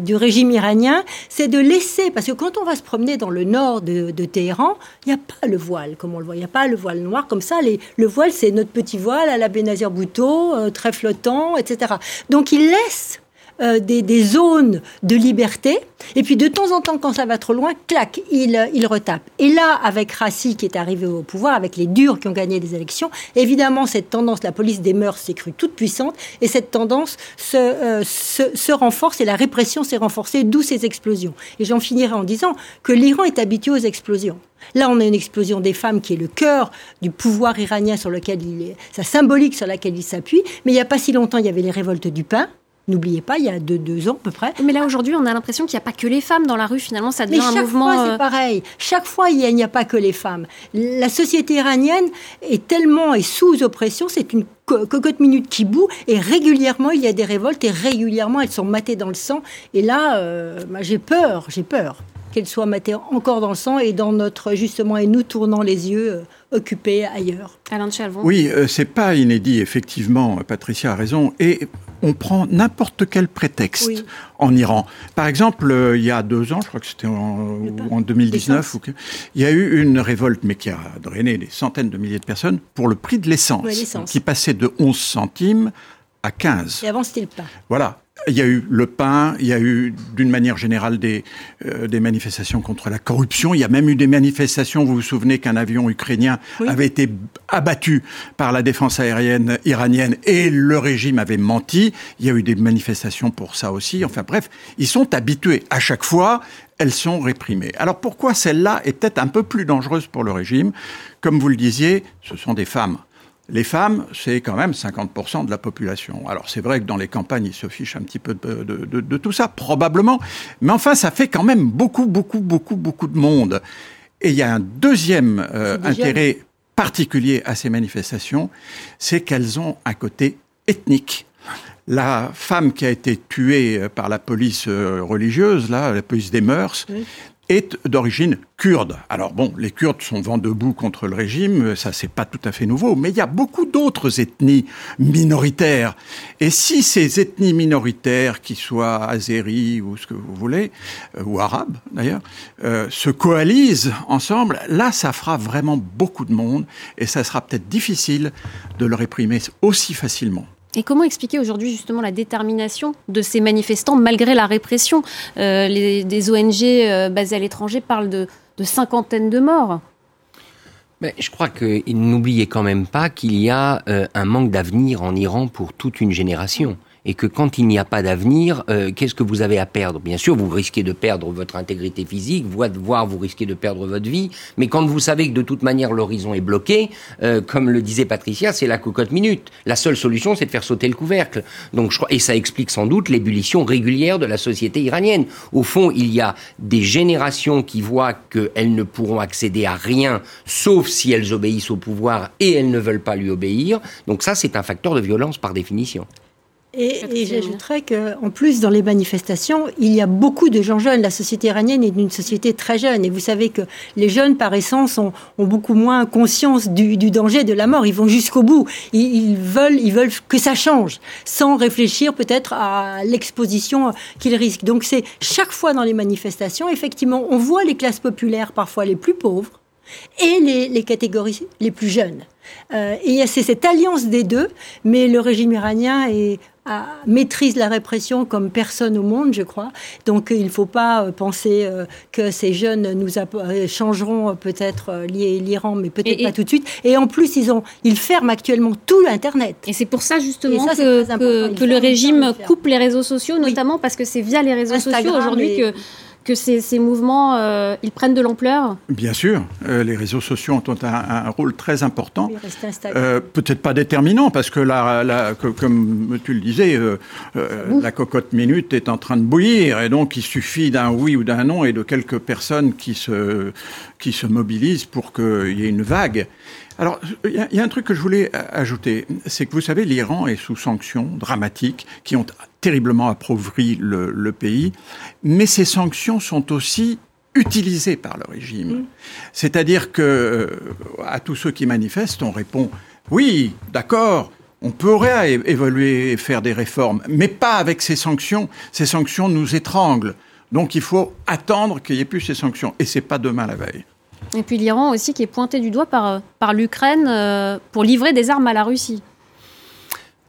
du régime iranien, c'est de laisser, parce que quand on va se promener dans le nord de, de Téhéran, il n'y a pas le voile, comme on le voit. Il n'y a pas le voile noir comme ça. le voile, c'est notre petit voile à la Bénazir Bhutto, euh, très flottant, etc. Donc il laisse euh, des, zones de liberté. Et puis de temps en temps, quand ça va trop loin, clac, il, il retape. Et là, avec Rassi qui est arrivé au pouvoir, avec les durs qui ont gagné des élections, évidemment, cette tendance, la police des mœurs s'est crue toute puissante, et cette tendance se, euh, se, se renforce, et la répression s'est renforcée, d'où ces explosions. Et j'en finirai en disant que l'Iran est habitué aux explosions. Là, on a une explosion des femmes qui est le cœur du pouvoir iranien sur lequel il est, sa symbolique sur laquelle il s'appuie. Mais il n'y a pas si longtemps, il y avait les révoltes du pain. N'oubliez pas, il y a deux, ans à peu près. Mais là, aujourd'hui, on a l'impression qu'il n'y a pas que les femmes dans la rue. Finalement, ça devient Mais un mouvement. Fois, c'est euh, pareil. Chaque fois, il n'y a, pas que les femmes. La société iranienne est tellement et sous oppression, c'est une cocotte minute qui bout, et régulièrement, il y a des révoltes, et régulièrement, elles sont matées dans le sang. Et là, euh, bah, j'ai peur, j'ai peur qu'elles soient matées encore dans le sang et dans notre, justement, et nous tournant les yeux euh, occupés ailleurs. Alain de Chalvon. Oui, c'est pas inédit, effectivement, Patricia a raison. Et on prend n'importe quel prétexte en Iran. Par exemple, euh, il y a deux ans, je crois que c'était en, 2019, il y a eu une révolte, mais qui a drainé des centaines de milliers de personnes, pour le prix de l'essence, qui passait de 11 centimes à 15. Et avant, c'était le pain. Voilà. Il y a eu le pain, il y a eu d'une manière générale des, euh, des manifestations contre la corruption. Il y a même eu des manifestations, vous vous souvenez qu'un avion ukrainien avait été abattu par la défense aérienne iranienne et le régime avait menti. Il y a eu des manifestations pour ça aussi. Enfin bref, ils sont habitués. À chaque fois, elles sont réprimées. Alors pourquoi celle-là est peut-être un peu plus dangereuse pour le régime? Comme vous le disiez, ce sont des femmes. Les femmes, c'est quand même 50% de la population. Alors c'est vrai que dans les campagnes, ils se fichent un petit peu de, tout ça, probablement. Mais enfin, ça fait quand même beaucoup, beaucoup, beaucoup, beaucoup de monde. Et il y a un deuxième euh, intérêt particulier à ces manifestations, c'est qu'elles ont un côté ethnique. la femme qui a été tuée par la police religieuse, là, la police des mœurs, est d'origine kurde. Alors bon, les Kurdes sont vent debout contre le régime, ça c'est pas tout à fait nouveau, mais il y a beaucoup d'autres ethnies minoritaires. Et si ces ethnies minoritaires, qui soient azéris ou ce que vous voulez, euh, ou arabes d'ailleurs, euh, se coalisent ensemble, là ça fera vraiment beaucoup de monde et ça sera peut-être difficile de le réprimer aussi facilement. Et comment expliquer aujourd'hui justement la détermination de ces manifestants malgré la répression? Euh, Des ONG euh, basées à l'étranger parlent de, cinquantaines de morts. Mais je crois qu'il n'oubliez quand même pas qu'il y a euh, un manque d'avenir en Iran pour toute une génération et que quand il n'y a pas d'avenir, euh, qu'est-ce que vous avez à perdre? Bien sûr, vous risquez de perdre votre intégrité physique, voire vous risquez de perdre votre vie, mais quand vous savez que de toute manière l'horizon est bloqué, euh, comme le disait Patricia, c'est la cocotte minute. La seule solution, c'est de faire sauter le couvercle. Donc, je et ça explique sans doute l'ébullition régulière de la société iranienne. Au fond, il y a des générations qui voient qu'elles ne pourront accéder à rien, sauf si elles obéissent au pouvoir et elles ne veulent pas lui obéir. Donc ça, c'est un facteur de violence par définition. Et, j'ajouterais qu'en plus, dans les manifestations, il y a beaucoup de gens jeunes. La société iranienne est une société très jeune. Et vous savez que les jeunes, par essence, ont, beaucoup moins conscience du, danger de la mort. Ils vont jusqu'au bout. Ils, veulent, ils veulent que ça change, sans réfléchir peut-être à l'exposition qu'ils risquent. Donc c'est chaque fois dans les manifestations, effectivement, on voit les classes populaires, parfois les plus pauvres, et les, catégories les plus jeunes. Euh, et c'est cette alliance des deux, mais le régime iranien est maîtrise la répression comme personne au monde, je crois. Donc il ne faut pas euh, penser euh, que ces jeunes nous euh, changeront peut-être l'Iran, mais peut-être pas tout de suite. Et en plus, ils, ont, ils ferment actuellement tout l'Internet. Et c'est pour ça justement que, que, le régime coupe les réseaux sociaux, notamment parce que c'est via les réseaux sociaux aujourd'hui que que ces, ces mouvements, euh, ils prennent de l'ampleur Bien sûr, euh, les réseaux sociaux ont un, rôle très important, euh, peut-être pas déterminant, parce que la, comme tu le disais, la cocotte minute est en train de bouillir, et donc il suffit d'un oui ou d'un non et de quelques personnes qui se, qui se mobilisent pour qu'il y ait une vague. Alors, il y, a un truc que je voulais ajouter, c'est que vous savez, l'Iran est sous sanctions dramatiques qui ont terriblement appauvri le, pays, mais ces sanctions sont aussi utilisées par le régime. Mm. C'est-à-dire que euh, à tous ceux qui manifestent, on répond oui, d'accord, on pourrait évoluer et faire des réformes, mais pas avec ces sanctions. Ces sanctions nous étranglent. Donc il faut attendre qu'il n'y ait plus ces sanctions. Et c'est pas demain la veille. Et puis l'Iran aussi qui est pointé du doigt par, par l'Ukraine euh, pour livrer des armes à la Russie.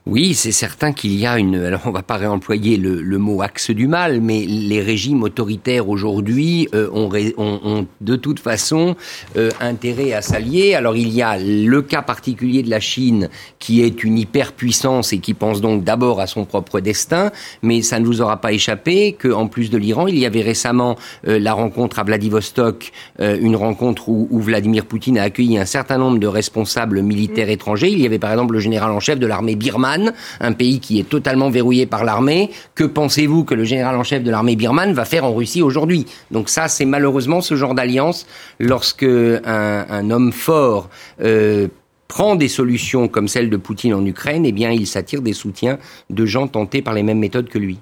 Oui, c'est certain qu'il y a une. Alors, on va pas réemployer le, le, mot axe du mal, mais les régimes autoritaires aujourd'hui euh, ont, ont, de toute façon euh, intérêt à s'allier. Alors, il y a le cas particulier de la Chine, qui est une hyperpuissance et qui pense donc d'abord à son propre destin, mais ça ne vous aura pas échappé qu'en plus de l'Iran, il y avait récemment euh, la rencontre à Vladivostok, une rencontre où, où, Vladimir Poutine a accueilli un certain nombre de responsables militaires étrangers. Il y avait par exemple le général en chef de l'armée birmane un pays qui est totalement verrouillé par l'armée. Que pensez-vous que le général en chef de l'armée birmane va faire en Russie aujourd'hui? Donc ça, c'est malheureusement ce genre d'alliance lorsque un, homme fort euh, prend des solutions comme celle de Poutine en Ukraine, eh bien, il s'attire des soutiens de gens tentés par les mêmes méthodes que lui.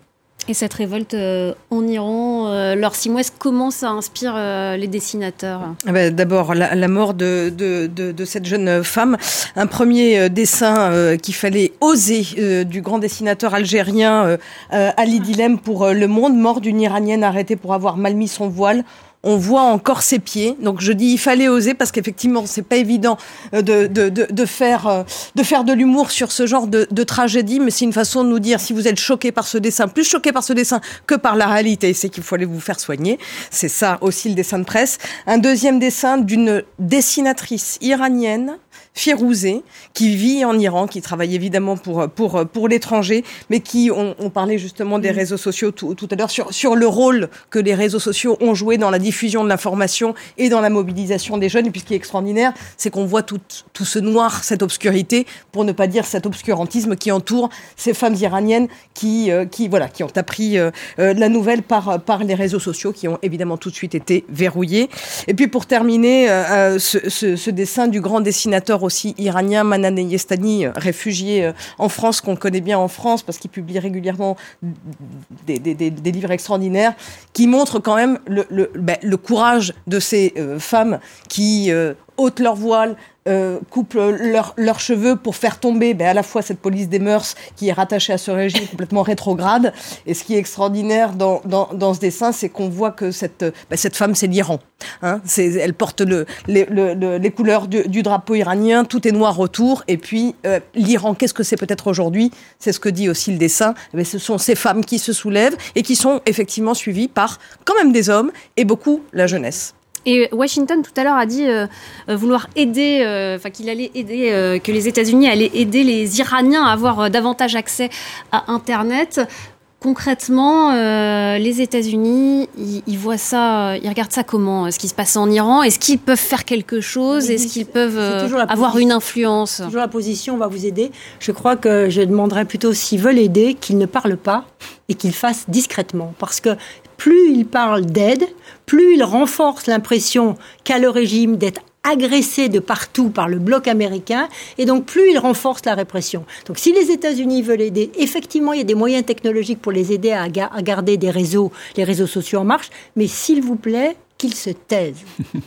Et cette révolte euh, en Iran, euh, leur comment ça inspire euh, les dessinateurs ah ben, D'abord, la, mort de, de, de, cette jeune femme. Un premier dessin qu'il fallait oser du grand dessinateur algérien Ali Dilem pour Le Monde, mort d'une Iranienne arrêtée pour avoir mal mis son voile on voit encore ses pieds. Donc je dis il fallait oser parce qu'effectivement c'est pas évident euh, de, de, de, faire euh, de faire de l'humour sur ce genre de, de tragédie, mais c'est une façon de nous dire si vous êtes choqué par ce dessin, plus choqué par ce dessin que par la réalité, c'est qu'il faut aller vous faire soigner. C'est ça aussi le dessin de presse. Un deuxième dessin d'une dessinatrice iranienne Firouzé, qui vit en Iran, qui travaille évidemment pour, pour, pour l'étranger, mais qui, on, on, parlait justement des mm. réseaux sociaux tout, tout à l'heure, sur, sur le rôle que les réseaux sociaux ont joué dans la diffusion de l'information et dans la mobilisation des jeunes. Et puis ce qui est extraordinaire, c'est qu'on voit tout, tout ce noir, cette obscurité, pour ne pas dire cet obscurantisme qui entoure ces femmes iraniennes qui, euh, qui, voilà, qui ont appris euh, euh, la nouvelle par, par les réseaux sociaux, qui ont évidemment tout de suite été verrouillés. Et puis pour terminer, ce, ce, ce dessin du grand dessinateur aussi iranien, Manan Yestani, réfugié en France, qu'on connaît bien en France parce qu'il publie régulièrement des, livres extraordinaires, qui montrent quand même ben, le courage de ces femmes qui ôtent leur voile, euh, coupent leurs cheveux pour faire tomber ben, à la fois cette police des mœurs qui est rattachée à ce régime complètement rétrograde. Et ce qui est extraordinaire dans, dans, ce dessin, c'est qu'on voit que cette, ben, cette femme, c'est l'Iran. Hein elle porte le, les, le, les couleurs du, drapeau iranien, tout est noir autour. Et puis euh, l'Iran, qu'est-ce que c'est peut-être aujourd'hui? C'est ce que dit aussi le dessin. Mais eh ce sont ces femmes qui se soulèvent et qui sont effectivement suivies par quand même des hommes et beaucoup la jeunesse. Et Washington tout à l'heure a dit euh, euh, vouloir aider, euh, enfin qu'il allait aider, que les États-Unis allaient aider les Iraniens à avoir davantage accès à Internet. Concrètement, les États-Unis, ils, voient ça, ils regardent ça comment Ce qui se passe en Iran? Est-ce qu'ils peuvent faire quelque chose? Est-ce qu'ils peuvent avoir une influence? Toujours la position, on va vous aider. Je crois que je demanderais plutôt s'ils veulent aider, qu'ils ne parlent pas et qu'ils fassent discrètement. Parce que plus ils parlent d'aide, plus ils renforcent l'impression qu'a le régime d'être agressé de partout par le bloc américain, et donc plus ils renforcent la répression. Donc si les États-Unis veulent aider, effectivement, il y a des moyens technologiques pour les aider à, garder des réseaux, les réseaux sociaux en marche, mais s'il vous plaît, qu'ils se taisent.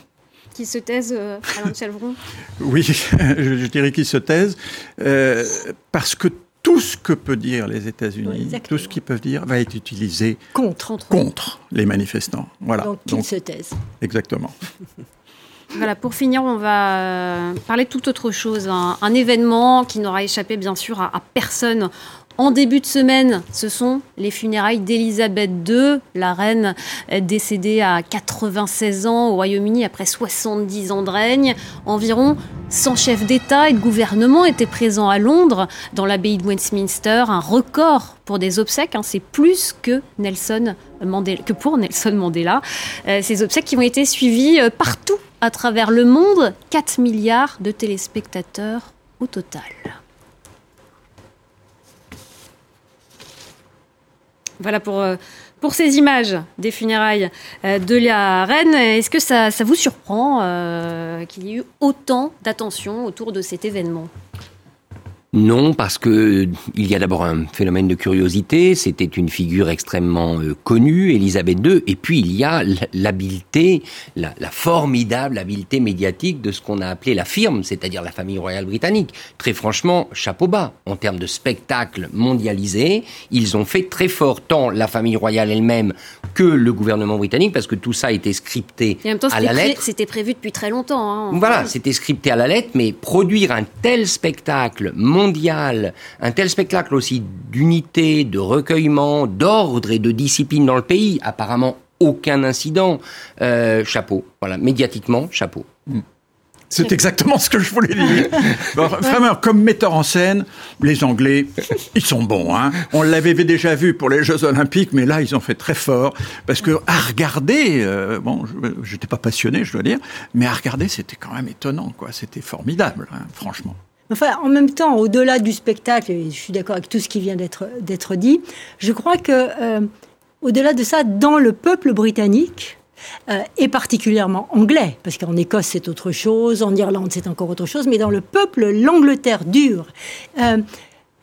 Qu'ils se taisent, euh, Alain Chalvron Oui, je, dirais qu'ils se taisent, euh, parce que tout ce que peut dire les États-Unis, tout ce qu'ils peuvent dire, va être utilisé contre, contre les manifestants. Voilà. Donc qu'ils se taisent. Exactement. Voilà, pour finir, on va euh, parler de toute autre chose. Un, événement qui n'aura échappé, bien sûr, à personne en début de semaine, ce sont les funérailles d'Elisabeth II, la reine décédée à 96 ans au Royaume-Uni après 70 ans de règne. Environ 100 chefs d'État et de gouvernement étaient présents à Londres, dans l'abbaye de Westminster, un record pour des obsèques. Hein. c'est plus que, Nelson Mandela, pour Nelson Mandela. Euh, ces obsèques qui ont été suivies euh, partout à travers le monde, 4 milliards de téléspectateurs au total. Voilà pour, euh, pour ces images des funérailles euh, de la reine. Est-ce que ça, ça vous surprend euh, qu'il y ait eu autant d'attention autour de cet événement? Non, parce que il y a d'abord un phénomène de curiosité. C'était une figure extrêmement euh, connue, Élisabeth II, et puis il y a l'habileté, la, formidable habileté médiatique de ce qu'on a appelé la firme, c'est-à-dire la famille royale britannique. Très franchement, chapeau bas en termes de spectacle mondialisé. Ils ont fait très fort tant la famille royale elle-même que le gouvernement britannique, parce que tout ça a été scripté à la lettre. C'était prévu depuis très longtemps. Hein, voilà, c'était scripté à la lettre, mais produire un tel spectacle mondial un tel spectacle aussi d'unité, de recueillement, d'ordre et de discipline dans le pays, apparemment aucun incident. Euh, chapeau, voilà, médiatiquement, chapeau. Hmm. C'est exactement ce que je voulais dire. vraiment, comme metteur en scène, les Anglais, ils sont bons. Hein. On l'avait déjà vu pour les Jeux Olympiques, mais là, ils ont fait très fort. Parce que à regarder, euh, bon, je n'étais pas passionné, je dois dire, mais à regarder, c'était quand même étonnant, quoi. C'était formidable, hein, franchement. Enfin, en même temps, au-delà du spectacle, je suis d'accord avec tout ce qui vient d'être dit, je crois que, euh, au-delà de ça, dans le peuple britannique, euh, et particulièrement anglais, parce qu'en Écosse c'est autre chose, en Irlande c'est encore autre chose, mais dans le peuple, l'Angleterre dure. Euh,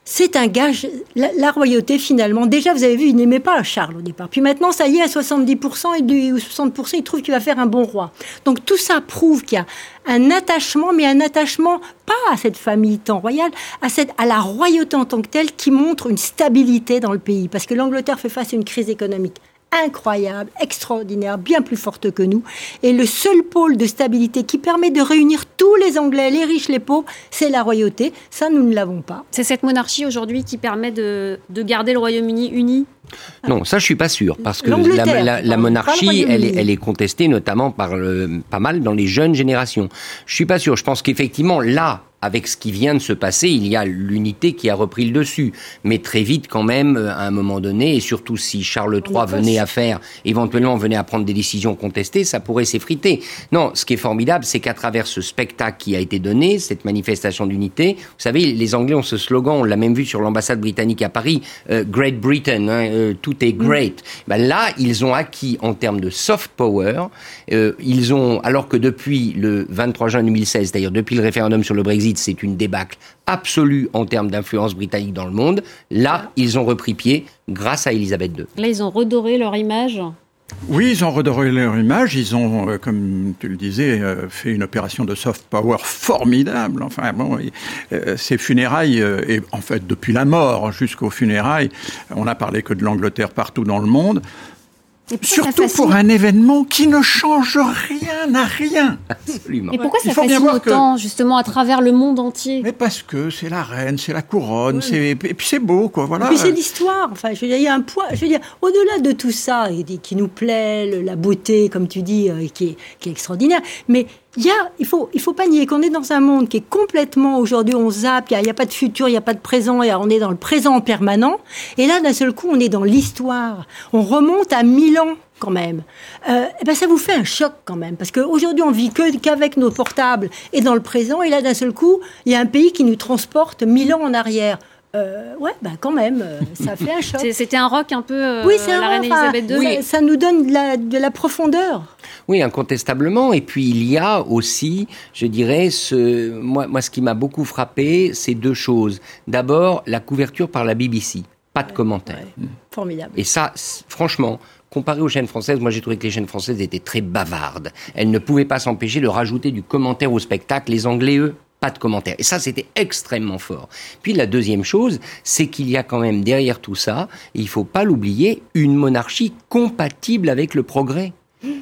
c'est un gage. La, royauté, finalement, déjà, vous avez vu, il n'aimait pas Charles au départ. Puis maintenant, ça y est, à 70% et ou 60%, il trouve qu'il va faire un bon roi. Donc tout ça prouve qu'il y a un attachement, mais un attachement pas à cette famille tant royale, à, cette, à la royauté en tant que telle, qui montre une stabilité dans le pays. Parce que l'Angleterre fait face à une crise économique incroyable, extraordinaire, bien plus forte que nous. Et le seul pôle de stabilité qui permet de réunir tous les Anglais, les riches, les pauvres, c'est la royauté. Ça, nous ne l'avons pas. C'est cette monarchie aujourd'hui qui permet de, de garder le Royaume-Uni uni non, ça je suis pas sûr parce que la, monarchie, elle est, elle est, contestée notamment par le, pas mal dans les jeunes générations. Je suis pas sûr. Je pense qu'effectivement là, avec ce qui vient de se passer, il y a l'unité qui a repris le dessus. Mais très vite, quand même, euh, à un moment donné, et surtout si Charles III venait à faire, éventuellement venait à prendre des décisions contestées, ça pourrait s'effriter. Non, ce qui est formidable, c'est qu'à travers ce spectacle qui a été donné, cette manifestation d'unité, vous savez, les Anglais ont ce slogan, on l'a même vu sur l'ambassade britannique à Paris, euh, Great Britain, hein, euh, tout est great. Ben là, ils ont acquis en termes de soft power, ils ont, alors que depuis le 23 juin 2016, c'est-à-dire depuis le référendum sur le Brexit, c'est une débâcle absolue en termes d'influence britannique dans le monde. Là, ils ont repris pied grâce à Elisabeth II. Là, ils ont redoré leur image oui, ils ont redoré leur image. Ils ont, euh, comme tu le disais, euh, fait une opération de soft power formidable. Enfin, bon, euh, ces funérailles, et en fait, depuis la mort jusqu'aux funérailles, on n'a parlé que de l'Angleterre partout dans le monde. Surtout pour un événement qui ne change rien à rien. Absolument. Et pourquoi ça fascine autant, justement, à travers le monde entier? Mais parce que c'est la reine, c'est la couronne, c'est et puis c'est beau, quoi. Voilà. Et puis c'est l'histoire. Enfin, je veux dire, il y a un poids. Je veux dire, au-delà de tout ça, qui nous plaît, la beauté, comme tu dis, euh, qui est, qui est extraordinaire. Mais il y a, il faut, il faut pas nier qu'on est dans un monde qui est complètement aujourd'hui on zappe, il n'y a, pas de futur, il n'y a pas de présent, et on est dans le présent permanent. Et là, d'un seul coup, on est dans l'histoire. On remonte à mille ans quand même. Euh, et eh ben ça vous fait un choc quand même, parce qu'aujourd'hui on vit qu'avec nos portables et dans le présent, et là d'un seul coup, il y a un pays qui nous transporte mille ans en arrière. Euh, ouais, bah quand même, euh, ça fait un choc. C'était un rock un peu euh, oui, la reine Elisabeth II. Oui. Ça, nous donne de la, de la, profondeur. Oui, incontestablement. Et puis il y a aussi, je dirais, ce, moi, moi ce qui m'a beaucoup frappé, c'est deux choses. D'abord, la couverture par la BBC. Pas de commentaires. Formidable. Et ça, franchement, comparé aux chaînes françaises, moi j'ai trouvé que les chaînes françaises étaient très bavardes. Elles ne pouvaient pas s'empêcher de rajouter du commentaire au spectacle. Les Anglais, eux, pas de commentaires. Et ça, c'était extrêmement fort. Puis la deuxième chose, c'est qu'il y a quand même derrière tout ça, il faut pas l'oublier, une monarchie compatible avec le progrès.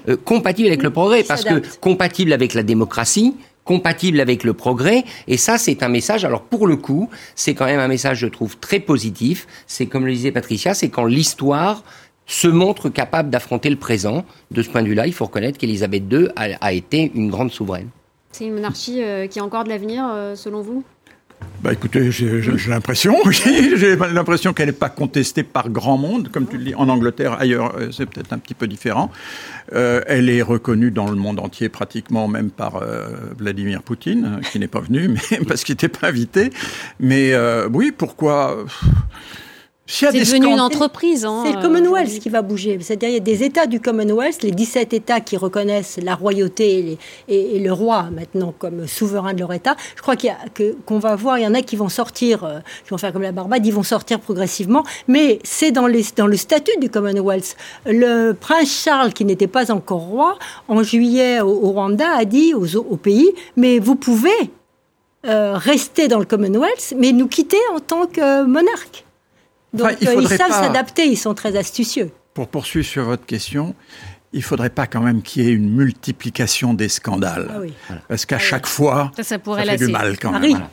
Euh, compatible avec le progrès, parce que compatible avec la démocratie, compatible avec le progrès. Et ça, c'est un message. Alors pour le coup, c'est quand même un message, je trouve, très positif. C'est comme le disait Patricia, c'est quand l'histoire se montre capable d'affronter le présent. De ce point de vue-là, il faut reconnaître qu'Élisabeth II a été une grande souveraine. C'est une monarchie euh, qui a encore de l'avenir, euh, selon vous? Bah écoutez, j'ai l'impression, j'ai l'impression qu'elle n'est pas contestée par grand monde, comme tu le dis, en Angleterre, ailleurs, euh, c'est peut-être un petit peu différent. elle est reconnue dans le monde entier pratiquement, même par Vladimir Poutine, qui n'est pas venu, mais parce qu'il n'était pas invité. Mais oui, pourquoi? C'est devenu une entreprise. Hein, c'est le Commonwealth qui va bouger. C'est-à-dire il y a des États du Commonwealth, les 17 États qui reconnaissent la royauté et, le roi maintenant comme souverain de leur État. Je crois qu'il qu'on va voir, il y en a qui vont sortir, euh, qui vont faire comme la Barbade, ils vont sortir progressivement. Mais c'est dans, dans le statut du Commonwealth. Le prince Charles, qui n'était pas encore roi, en juillet au, Rwanda, a dit aux, au pays, mais vous pouvez euh, rester dans le Commonwealth, mais nous quitter en tant que monarque. Donc ils savent s'adapter, ils sont très astucieux. Pour poursuivre sur votre question, il ne faudrait pas quand même qu'il y ait une multiplication des scandales. Ah Parce qu'à ah chaque fois, ça, pourrait fait du mal quand même.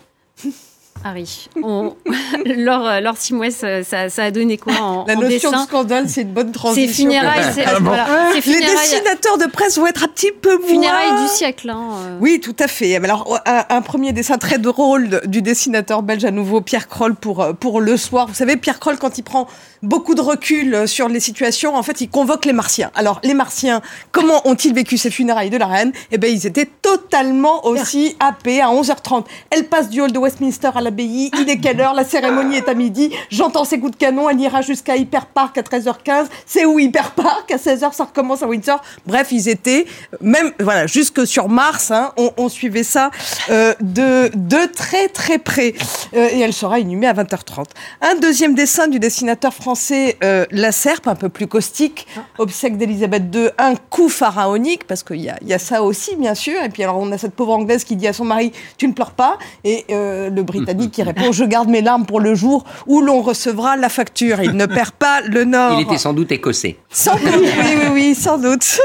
Harry. On... Laure, euh, Laure ça, ça, a donné quoi en La notion de scandale, c'est une bonne transition. C'est funérailles. c'est ah voilà. Les dessinateurs de presse vont être un petit peu moins... Funérailles du siècle. Hein. Euh. Oui, tout à fait. Alors, un, premier dessin très drôle du dessinateur belge à nouveau, Pierre Kroll, pour, euh, pour Le Soir. Vous savez, Pierre Kroll, quand il prend beaucoup de recul sur les situations, en fait, il convoque les Martiens. Alors, les Martiens, comment ont-ils vécu ces funérailles de la reine? Eh bien, ils étaient totalement aussi happés à 11h30. Elle passe du hall de Westminster à la il est quelle heure La cérémonie est à midi. J'entends ses coups de canon. Elle ira jusqu'à Hyper Park à 13h15. C'est où Hyper Park À 16h, ça recommence à Windsor. Bref, ils étaient, même, voilà, jusque sur Mars, hein, on, suivait ça euh, de, de très très près. Euh, et elle sera inhumée à 20h30. Un deuxième dessin du dessinateur français euh, La Serpe, un peu plus caustique. Obsèque d'Elisabeth II, un coup pharaonique, parce qu'il y a, y a ça aussi, bien sûr. Et puis alors, on a cette pauvre anglaise qui dit à son mari Tu ne pleures pas. Et le Britannique qui répond Je garde mes larmes pour le jour où l'on recevra la facture. Il ne perd pas le nord. Il était sans doute écossais. Sans doute, oui, oui, oui, sans doute.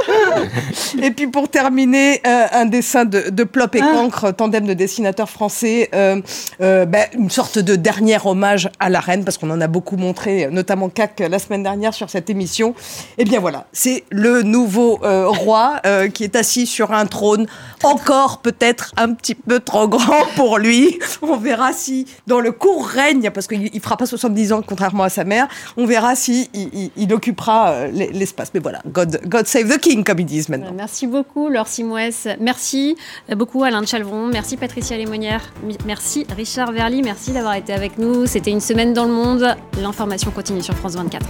et puis pour terminer, euh, un dessin de, de Plop et Ah. Cancre, tandem de dessinateurs français, euh, euh, ben, une sorte de dernier hommage à la reine, parce qu'on en a beaucoup montré, notamment CAC la semaine dernière sur cette émission. Et bien voilà, c'est le nouveau euh, roi euh, qui est assis sur un trône, encore peut-être un petit peu trop grand pour lui. On verra si dans le court règne, parce qu'il ne fera pas 70 ans contrairement à sa mère, on verra si il, occupera euh, l'espace. Mais voilà, God, save the king, comme ils disent maintenant. Merci beaucoup, Laure Simouès. Merci beaucoup, Alain de Chalvron. Merci, Patricia Lémonière. Merci, Richard Verly. Merci d'avoir été avec nous. C'était une semaine dans le monde. L'information continue sur France 24.